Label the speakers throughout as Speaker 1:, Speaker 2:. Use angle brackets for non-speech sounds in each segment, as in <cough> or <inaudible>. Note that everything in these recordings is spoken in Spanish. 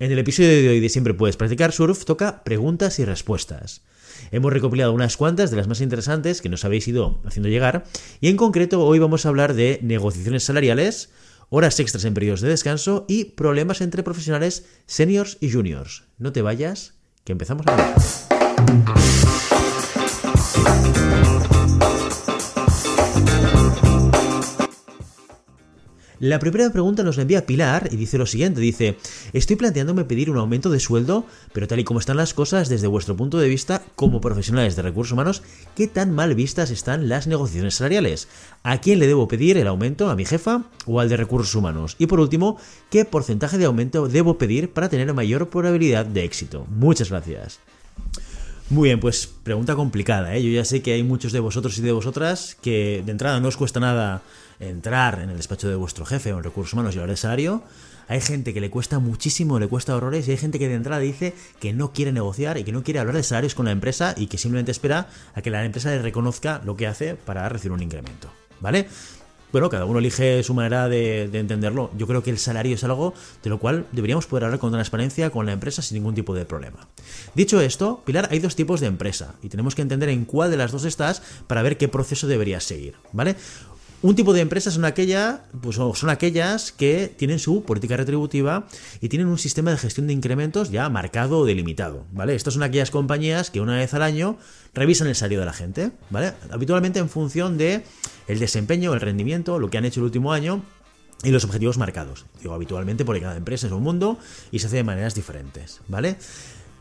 Speaker 1: En el episodio de hoy de Siempre puedes practicar surf toca preguntas y respuestas. Hemos recopilado unas cuantas de las más interesantes que nos habéis ido haciendo llegar y en concreto hoy vamos a hablar de negociaciones salariales, horas extras en periodos de descanso y problemas entre profesionales seniors y juniors. No te vayas, que empezamos a hablar. La primera pregunta nos la envía Pilar y dice lo siguiente, dice, estoy planteándome pedir un aumento de sueldo, pero tal y como están las cosas desde vuestro punto de vista como profesionales de recursos humanos, ¿qué tan mal vistas están las negociaciones salariales? ¿A quién le debo pedir el aumento? ¿A mi jefa o al de recursos humanos? Y por último, ¿qué porcentaje de aumento debo pedir para tener mayor probabilidad de éxito? Muchas gracias. Muy bien, pues pregunta complicada, ¿eh? Yo ya sé que hay muchos de vosotros y de vosotras que de entrada no os cuesta nada entrar en el despacho de vuestro jefe o en recursos humanos y hablar de salario. Hay gente que le cuesta muchísimo, le cuesta horrores y hay gente que de entrada dice que no quiere negociar y que no quiere hablar de salarios con la empresa y que simplemente espera a que la empresa le reconozca lo que hace para recibir un incremento. ¿Vale? bueno, cada uno elige su manera de, entenderlo. Yo creo que el salario es algo de lo cual deberíamos poder hablar con transparencia con la empresa sin ningún tipo de problema. Dicho esto, Pilar, hay dos tipos de empresa y tenemos que entender en cuál de las dos estás para ver qué proceso deberías seguir, ¿vale? Un tipo de empresas son, pues son aquellas que tienen su política retributiva y tienen un sistema de gestión de incrementos ya marcado o delimitado, ¿vale? Estas son aquellas compañías que una vez al año revisan el salario de la gente, ¿vale? Habitualmente en función de el desempeño, el rendimiento, lo que han hecho el último año y los objetivos marcados. Digo habitualmente porque cada empresa es un mundo y se hace de maneras diferentes, ¿vale?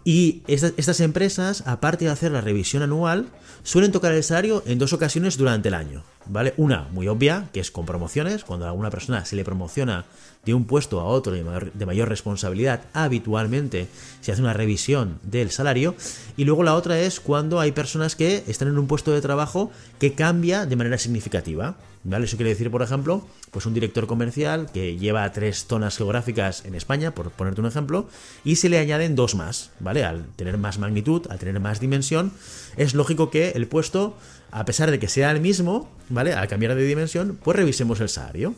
Speaker 1: Y estas, empresas, aparte de hacer la revisión anual, suelen tocar el salario en dos ocasiones durante el año. ¿Vale? Una muy obvia, que es con promociones, cuando a alguna persona se le promociona de un puesto a otro de mayor, de mayor responsabilidad, habitualmente se hace una revisión del salario. Y luego la otra es cuando hay personas que están en un puesto de trabajo que cambia de manera significativa. ¿Vale? Eso quiere decir, por ejemplo, pues un director comercial que lleva tres zonas geográficas en España, por ponerte un ejemplo, y se le añaden dos más, ¿vale? Al tener más magnitud, al tener más dimensión, es lógico que el puesto, a pesar de que sea el mismo, ¿vale? Al cambiar de dimensión, pues revisemos el salario.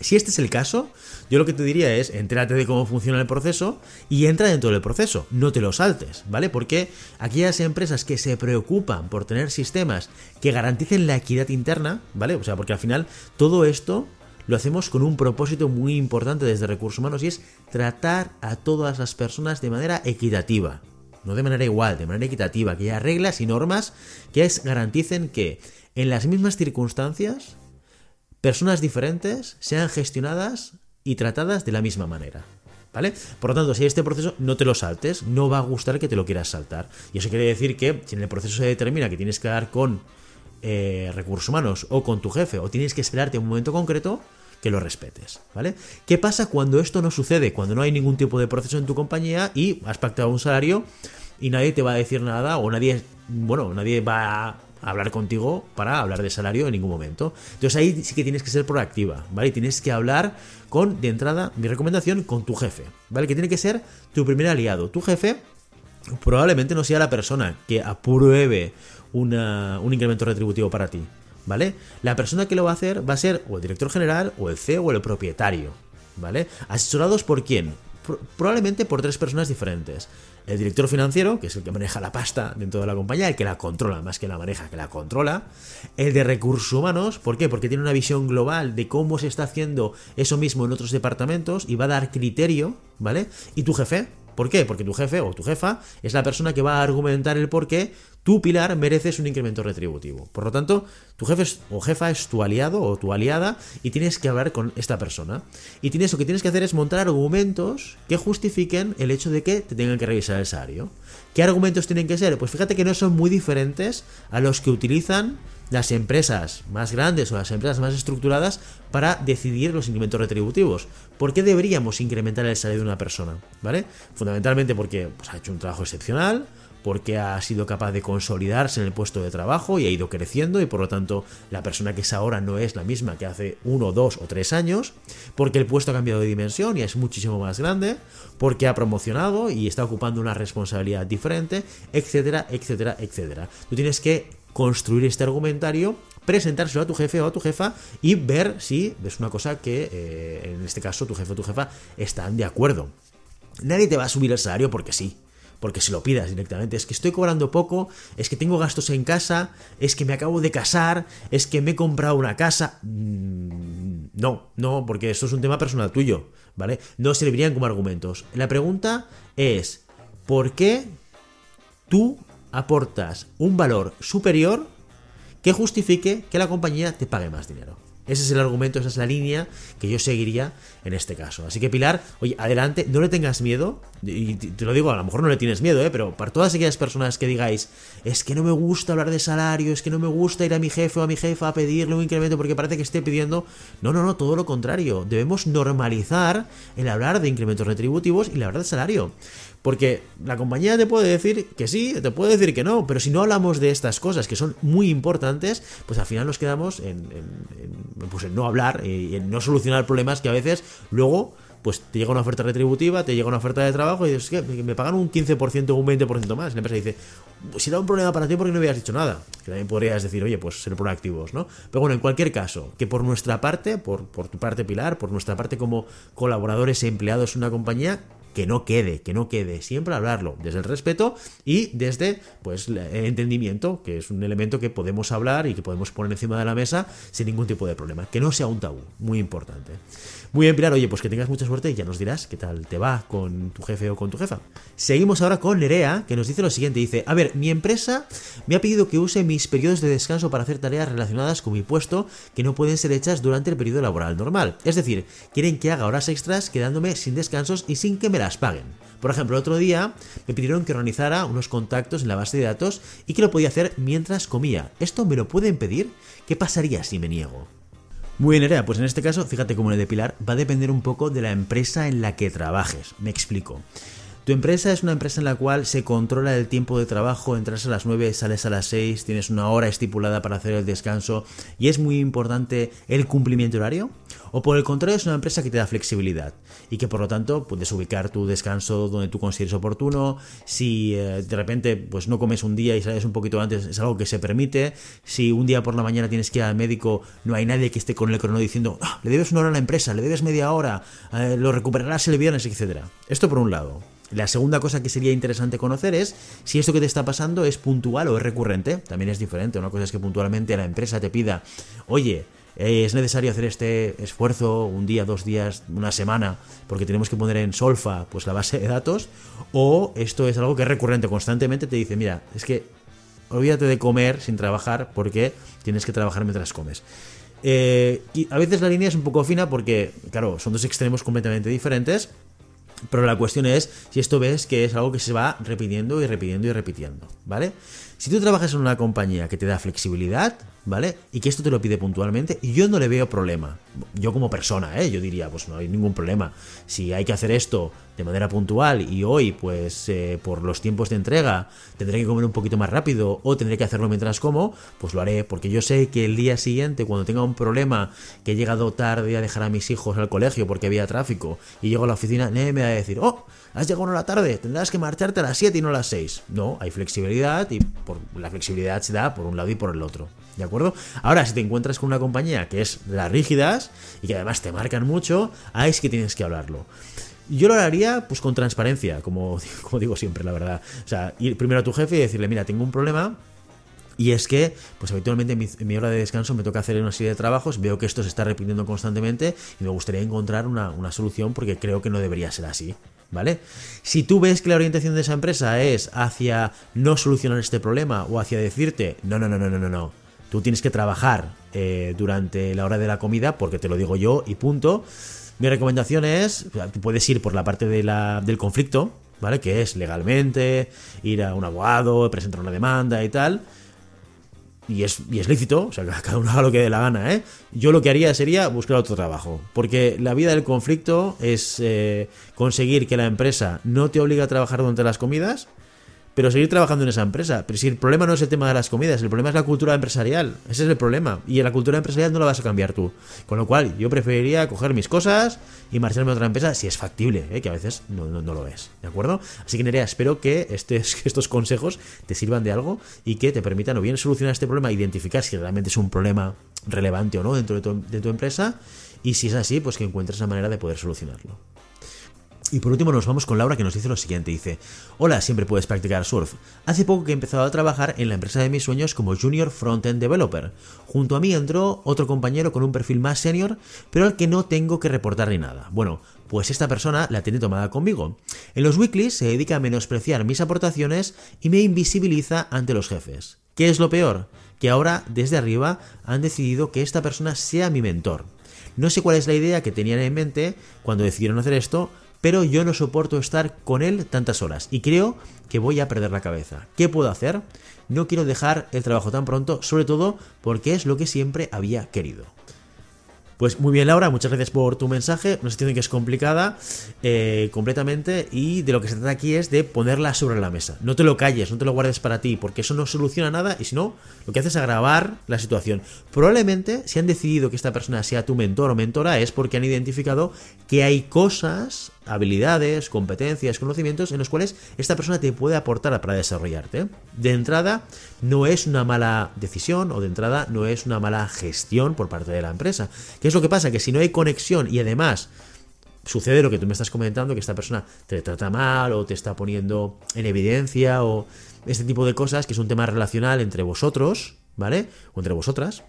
Speaker 1: Si este es el caso, yo lo que te diría es entérate de cómo funciona el proceso y entra dentro del proceso, no te lo saltes, ¿vale? Porque aquellas empresas que se preocupan por tener sistemas que garanticen la equidad interna, ¿vale? O sea, porque al final todo esto lo hacemos con un propósito muy importante desde recursos humanos y es tratar a todas las personas de manera equitativa. No de manera igual, de manera equitativa, que haya reglas y normas que garanticen que en las mismas circunstancias personas diferentes sean gestionadas y tratadas de la misma manera. ¿Vale? Por lo tanto, si hay este proceso, no te lo saltes, no va a gustar que te lo quieras saltar. Y eso quiere decir que si en el proceso se determina que tienes que dar con eh, recursos humanos o con tu jefe, o tienes que esperarte un momento concreto, que lo respetes, ¿vale? ¿Qué pasa cuando esto no sucede? Cuando no hay ningún tipo de proceso en tu compañía y has pactado un salario y nadie te va a decir nada o nadie, bueno, nadie va a hablar contigo para hablar de salario en ningún momento. Entonces ahí sí que tienes que ser proactiva, ¿vale? Y tienes que hablar con, de entrada, mi recomendación, con tu jefe, ¿vale? Que tiene que ser tu primer aliado. Tu jefe probablemente no sea la persona que apruebe un incremento retributivo para ti, ¿vale? La persona que lo va a hacer va a ser o el director general, o el CEO, o el propietario, ¿vale? ¿Asesorados por quién? probablemente por tres personas diferentes el director financiero, que es el que maneja la pasta dentro de la compañía, el que la controla, más que la maneja, que la controla, el de recursos humanos, ¿por qué? Porque tiene una visión global de cómo se está haciendo eso mismo en otros departamentos y va a dar criterio, ¿vale? Y tu jefe, ¿Por qué? Porque tu jefe o tu jefa es la persona que va a argumentar el por qué tu pilar mereces un incremento retributivo. Por lo tanto, tu jefe o jefa es tu aliado o tu aliada y tienes que hablar con esta persona. Y tienes, lo que tienes que hacer es montar argumentos que justifiquen el hecho de que te tengan que revisar el salario. ¿Qué argumentos tienen que ser? Pues fíjate que no son muy diferentes a los que utilizan las empresas más grandes o las empresas más estructuradas para decidir los incrementos retributivos. ¿Por qué deberíamos incrementar el salario de una persona? ¿Vale? Fundamentalmente porque pues, ha hecho un trabajo excepcional, porque ha sido capaz de consolidarse en el puesto de trabajo y ha ido creciendo y por lo tanto la persona que es ahora no es la misma que hace uno, dos o tres años, porque el puesto ha cambiado de dimensión y es muchísimo más grande, porque ha promocionado y está ocupando una responsabilidad diferente, etcétera, etcétera, etcétera. Tú tienes que construir este argumentario presentárselo a tu jefe o a tu jefa y ver si es una cosa que eh, en este caso tu jefe o tu jefa están de acuerdo. nadie te va a subir el salario porque sí porque se lo pidas directamente. Es que estoy cobrando poco, es que tengo gastos en casa, es que me acabo de casar, es que me he comprado una casa. Mm, no, no, porque esto es un tema personal tuyo, ¿vale? No servirían como argumentos. La pregunta es, ¿por qué tú aportas un valor superior que justifique que la compañía te pague más dinero? Ese es el argumento, esa es la línea que yo seguiría en este caso. Así que Pilar, oye, adelante, no le tengas miedo. Y te lo digo, a lo mejor no le tienes miedo, ¿eh? pero para todas aquellas personas que digáis, es que no me gusta hablar de salario, es que no me gusta ir a mi jefe o a mi jefa a pedirle un incremento porque parece que esté pidiendo. No, no, no, todo lo contrario. Debemos normalizar el hablar de incrementos retributivos y el hablar de salario. Porque la compañía te puede decir que sí, te puede decir que no, pero si no hablamos de estas cosas que son muy importantes, pues al final nos quedamos en, pues no hablar y en no solucionar problemas que a veces luego pues te llega una oferta retributiva, te llega una oferta de trabajo y dices, que me pagan un 15% o un 20% más. Y la empresa dice, si era un problema para ti, ¿por qué no habías dicho nada? Que también podrías decir, oye, pues ser proactivos, ¿no? Pero bueno, en cualquier caso, que por nuestra parte, por, por tu parte Pilar, por nuestra parte como colaboradores e empleados en una compañía, que no quede, que no quede, siempre hablarlo desde el respeto y desde pues el entendimiento, que es un elemento que podemos hablar y que podemos poner encima de la mesa sin ningún tipo de problema, que no sea un tabú, muy importante. Muy bien, Pilar, oye, pues que tengas mucha suerte y ya nos dirás qué tal te va con tu jefe o con tu jefa. Seguimos ahora con Nerea, que nos dice lo siguiente, dice, a ver, mi empresa me ha pedido que use mis periodos de descanso para hacer tareas relacionadas con mi puesto que no pueden ser hechas durante el periodo laboral normal. Es decir, quieren que haga horas extras quedándome sin descansos y sin que me las paguen. Por ejemplo, otro día me pidieron que organizara unos contactos en la base de datos y que lo podía hacer mientras comía. ¿Esto me lo pueden pedir? ¿Qué pasaría si me niego? Muy bien, Nerea, pues en este caso, fíjate cómo el de Pilar va a depender un poco de la empresa en la que trabajes. Me explico. Tu empresa es una empresa en la cual se controla el tiempo de trabajo, entras a las 9, sales a las 6, tienes una hora estipulada para hacer el descanso y es muy importante el cumplimiento horario. O por el contrario es una empresa que te da flexibilidad y que por lo tanto puedes ubicar tu descanso donde tú consideres oportuno. Si eh, de repente pues no comes un día y sales un poquito antes es algo que se permite. Si un día por la mañana tienes que ir al médico no hay nadie que esté con el crono diciendo ah, le debes una hora a la empresa, le debes media hora, eh, lo recuperarás el viernes, etc. Esto por un lado. La segunda cosa que sería interesante conocer es si esto que te está pasando es puntual o es recurrente. También es diferente. Una cosa es que puntualmente la empresa te pida, oye, eh, es necesario hacer este esfuerzo un día, dos días, una semana, porque tenemos que poner en solfa pues la base de datos, o esto es algo que es recurrente, constantemente te dice, mira, es que olvídate de comer sin trabajar porque tienes que trabajar mientras comes. Eh, y a veces la línea es un poco fina porque, claro, son dos extremos completamente diferentes pero la cuestión es si esto ves que es algo que se va repitiendo y repitiendo y repitiendo, ¿vale? Si tú trabajas en una compañía que te da flexibilidad, ¿vale? Y que esto te lo pide puntualmente, yo no le veo problema. Yo como persona, ¿eh? Yo diría, pues no hay ningún problema. Si hay que hacer esto de manera puntual y hoy, pues eh, por los tiempos de entrega, tendré que comer un poquito más rápido o tendré que hacerlo mientras como, pues lo haré, porque yo sé que el día siguiente, cuando tenga un problema, que he llegado tarde a dejar a mis hijos al colegio porque había tráfico y llego a la oficina, nadie me va a decir, oh, has llegado a la tarde, tendrás que marcharte a las 7 y no a las 6. No, hay flexibilidad y por, la flexibilidad se da por un lado y por el otro. ¿De acuerdo? Ahora, si te encuentras con una compañía que es las rígidas y que además te marcan mucho, ahí es que tienes que hablarlo. Yo lo haría pues con transparencia, como, <laughs> como digo siempre, la verdad. O sea, ir primero a tu jefe y decirle, mira, tengo un problema, y es que, pues habitualmente en mi, hora de descanso me toca hacer una serie de trabajos, veo que esto se está repitiendo constantemente y me gustaría encontrar una, una, solución porque creo que no debería ser así. ¿Vale? Si tú ves que la orientación de esa empresa es hacia no solucionar este problema o hacia decirte, no, no, no, no, no, no, no, Tú tienes que trabajar eh, durante la hora de la comida, porque te lo digo yo y punto. Mi recomendación es, puedes ir por la parte de la, del conflicto, ¿vale? Que es legalmente, ir a un abogado, presentar una demanda y tal. Y es, y es lícito, o sea, <laughs> cada uno haga lo que dé la gana, ¿eh? Yo lo que haría sería buscar otro trabajo. Porque la vida del conflicto es eh, conseguir que la empresa no te obligue a trabajar durante las comidas pero seguir trabajando en esa empresa. Pero si el problema no es el tema de las comidas, el problema es la cultura empresarial. Ese es el problema. Y en la cultura empresarial no la vas a cambiar tú. Con lo cual, yo preferiría coger mis cosas y marcharme a otra empresa si es factible, ¿eh? que a veces no, lo es. ¿De acuerdo? Así que Nerea, espero <laughs> que estos consejos te sirvan de algo y que te permitan o bien solucionar este problema, identificar si realmente es un problema relevante o no dentro de tu, de tu empresa. Y si es así, pues que encuentres la manera de poder solucionarlo. Y por último nos vamos con Laura que nos dice lo siguiente, dice, hola, siempre puedes practicar surf. Hace poco que he empezado a trabajar en la empresa de mis sueños como Junior Frontend Developer. Junto a mí entró otro compañero con un perfil más senior, pero al que no tengo que reportar ni nada. Bueno, pues esta persona la tiene tomada conmigo. En los weeklies se dedica a menospreciar mis aportaciones y me invisibiliza ante los jefes. ¿Qué es lo peor? Que ahora, desde arriba, han decidido que esta persona sea mi mentor. No sé cuál es la idea que tenían en mente cuando decidieron hacer esto, pero yo no soporto estar con él tantas horas y creo que voy a perder la cabeza. ¿Qué puedo hacer? No quiero dejar el trabajo tan pronto, sobre todo porque es lo que siempre había querido. Pues muy bien, Laura, muchas gracias por tu mensaje. Una situación que es complicada eh, completamente y de lo que se trata aquí es de ponerla sobre la mesa. No te lo calles, no te lo guardes para ti, porque eso no soluciona nada y si no, lo que hace es agravar la situación. Probablemente, si han decidido que esta persona sea tu mentor o mentora, es porque han identificado que hay cosas habilidades, competencias, conocimientos en los cuales esta persona te puede aportar para desarrollarte. De entrada, no es una mala decisión o de entrada no es una mala gestión por parte de la empresa. ¿Qué es lo que pasa? Que si no hay conexión y además sucede lo que tú me estás comentando, que esta persona te trata mal o te está poniendo en evidencia o este tipo de cosas, que es un tema relacional entre vosotros, ¿vale? O entre vosotras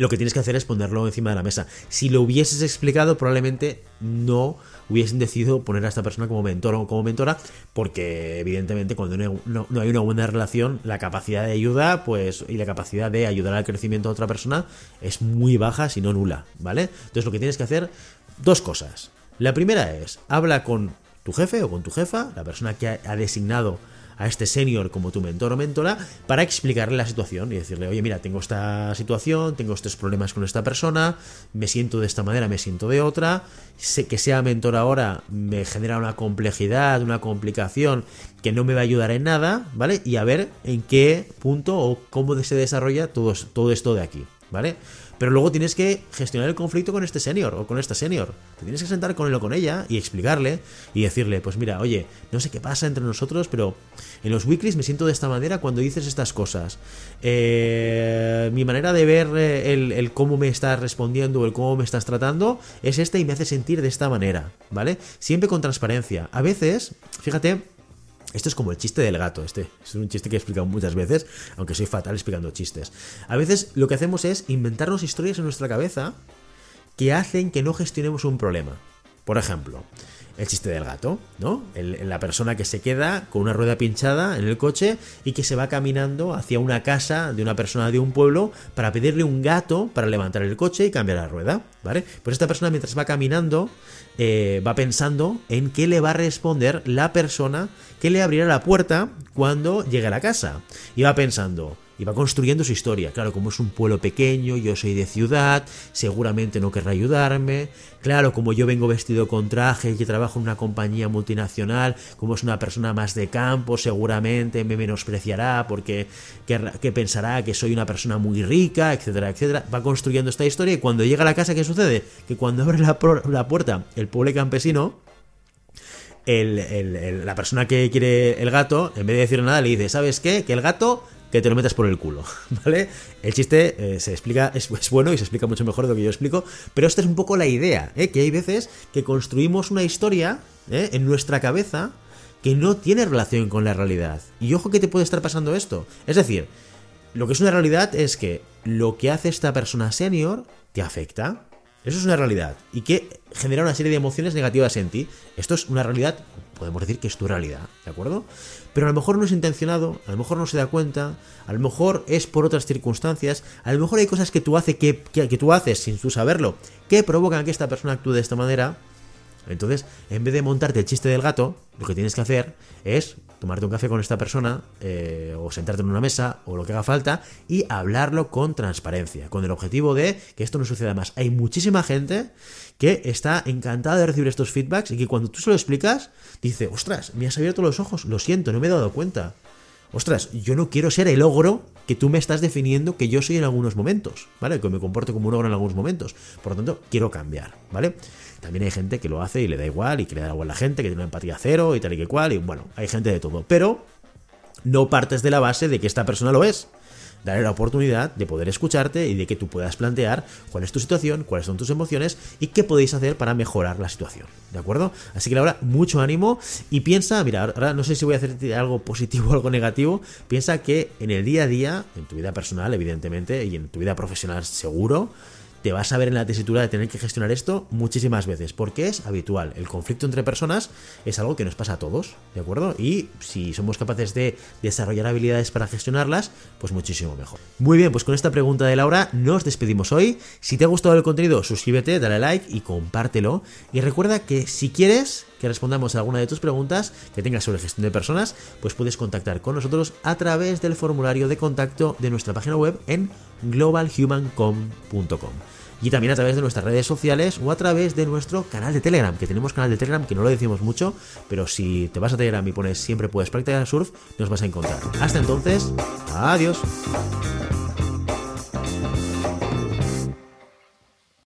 Speaker 1: lo que tienes que hacer es ponerlo encima de la mesa. Si lo hubieses explicado, probablemente no hubiesen decidido poner a esta persona como mentor o como mentora, porque evidentemente cuando no, hay una buena relación, la capacidad de ayuda, pues, y la capacidad de ayudar al crecimiento a otra persona es muy baja, si no nula, ¿vale? Entonces lo que tienes que hacer, dos cosas. La primera es, habla con tu jefe o con tu jefa, la persona que ha designado a este senior como tu mentor o mentora para explicarle la situación y decirle, oye, mira, tengo esta situación, tengo estos problemas con esta persona, me siento de esta manera, me siento de otra, sé que sea mentor ahora me genera una complejidad, una complicación que no me va a ayudar en nada, ¿vale? Y a ver en qué punto o cómo se desarrolla todo, todo esto de aquí, ¿vale? Pero luego tienes que gestionar el conflicto con este senior o con esta senior. Te tienes que sentar con él o con ella y explicarle y decirle, pues mira, oye, no sé qué pasa entre nosotros, pero en los weeklies me siento de esta manera cuando dices estas cosas. Eh, mi manera de ver eh, el, el, cómo me estás respondiendo o el cómo me estás tratando es esta y me hace sentir de esta manera, ¿vale? Siempre con transparencia. A veces, fíjate, esto es como el chiste del gato, este. Es un chiste que he explicado muchas veces, aunque soy fatal explicando chistes. A veces lo que hacemos es inventarnos historias en nuestra cabeza que hacen que no gestionemos un problema. Por ejemplo, el chiste del gato, ¿no? la persona que se queda con una rueda pinchada en el coche y que se va caminando hacia una casa de una persona de un pueblo para pedirle un gato para levantar el coche y cambiar la rueda, ¿vale? Pues esta persona mientras va caminando eh, va pensando en qué le va a responder la persona que le abrirá la puerta cuando llegue a la casa. Y va pensando, y va construyendo su historia. Claro, como es un pueblo pequeño, yo soy de ciudad, seguramente no querrá ayudarme. Claro, como yo vengo vestido con traje y trabajo en una compañía multinacional, como es una persona más de campo, seguramente me menospreciará porque que pensará que soy una persona muy rica, etcétera, etcétera. Va construyendo esta historia y cuando llega a la casa, ¿qué sucede? Que cuando abre la, la puerta el pobre campesino, la persona que quiere el gato, en vez de decir nada, le dice, ¿sabes qué? Que el gato que te lo metas por el culo, <laughs> ¿vale? El chiste eh, se explica, es, bueno y se explica mucho mejor de lo que yo explico, pero esta es un poco la idea, ¿eh? Que hay veces que construimos una historia ¿eh? en nuestra cabeza que no tiene relación con la realidad. Y ojo que te puede estar pasando esto. Es decir, lo que es una realidad es que lo que hace esta persona senior te afecta. Eso es una realidad. Y que genera una serie de emociones negativas en ti. Esto es una realidad, podemos decir que es tu realidad, ¿de acuerdo? pero a lo mejor no es intencionado, a lo mejor no se da cuenta, a lo mejor es por otras circunstancias, a lo mejor hay cosas que tú, hace que, que, tú haces sin tú saberlo que provocan que esta persona actúe de esta manera. Entonces, en vez de montarte el chiste del gato, lo que tienes que hacer es tomarte un café con esta persona, eh, o sentarte en una mesa, o lo que haga falta, y hablarlo con transparencia, con el objetivo de que esto no suceda más. Hay muchísima gente que está encantada de recibir estos feedbacks y que cuando tú se lo explicas, dice, ostras, me has abierto los ojos, lo siento, no me he dado cuenta. Ostras, yo no quiero ser el ogro que tú me estás definiendo que yo soy en algunos momentos, ¿vale? Que me comporto como un ogro en algunos momentos. Por lo tanto, quiero cambiar, ¿vale? También hay gente que lo hace y le da igual y que le da igual a la gente, que tiene una empatía cero y tal y que cual, y bueno, hay gente de todo. Pero no partes de la base de que esta persona lo es. darle la oportunidad de poder escucharte y de que tú puedas plantear cuál es tu situación, cuáles son tus emociones y qué podéis hacer para mejorar la situación. ¿De acuerdo? Así que ahora mucho ánimo y piensa, mira, ahora no sé si voy a hacerte algo positivo o algo negativo, piensa que en el día a día, en tu vida personal, evidentemente, y en tu vida profesional seguro, te vas a ver en la tesitura de tener que gestionar esto muchísimas veces, porque es habitual. El conflicto entre personas es algo que nos pasa a todos, ¿de acuerdo? Y si somos capaces de desarrollar habilidades para gestionarlas, pues muchísimo mejor. Muy bien, pues con esta pregunta de Laura nos despedimos hoy. Si te ha gustado el contenido, suscríbete, dale like y compártelo. Y recuerda que si quieres que respondamos a alguna de tus preguntas que tengas sobre gestión de personas, pues puedes contactar con nosotros a través del formulario de contacto de nuestra página web en globalhumancom.com y también a través de nuestras redes sociales o a través de nuestro canal de Telegram, que tenemos canal de Telegram que no lo decimos mucho, pero si te vas a Telegram y pones siempre puedes practicar surf, nos vas a encontrar. Hasta entonces, adiós.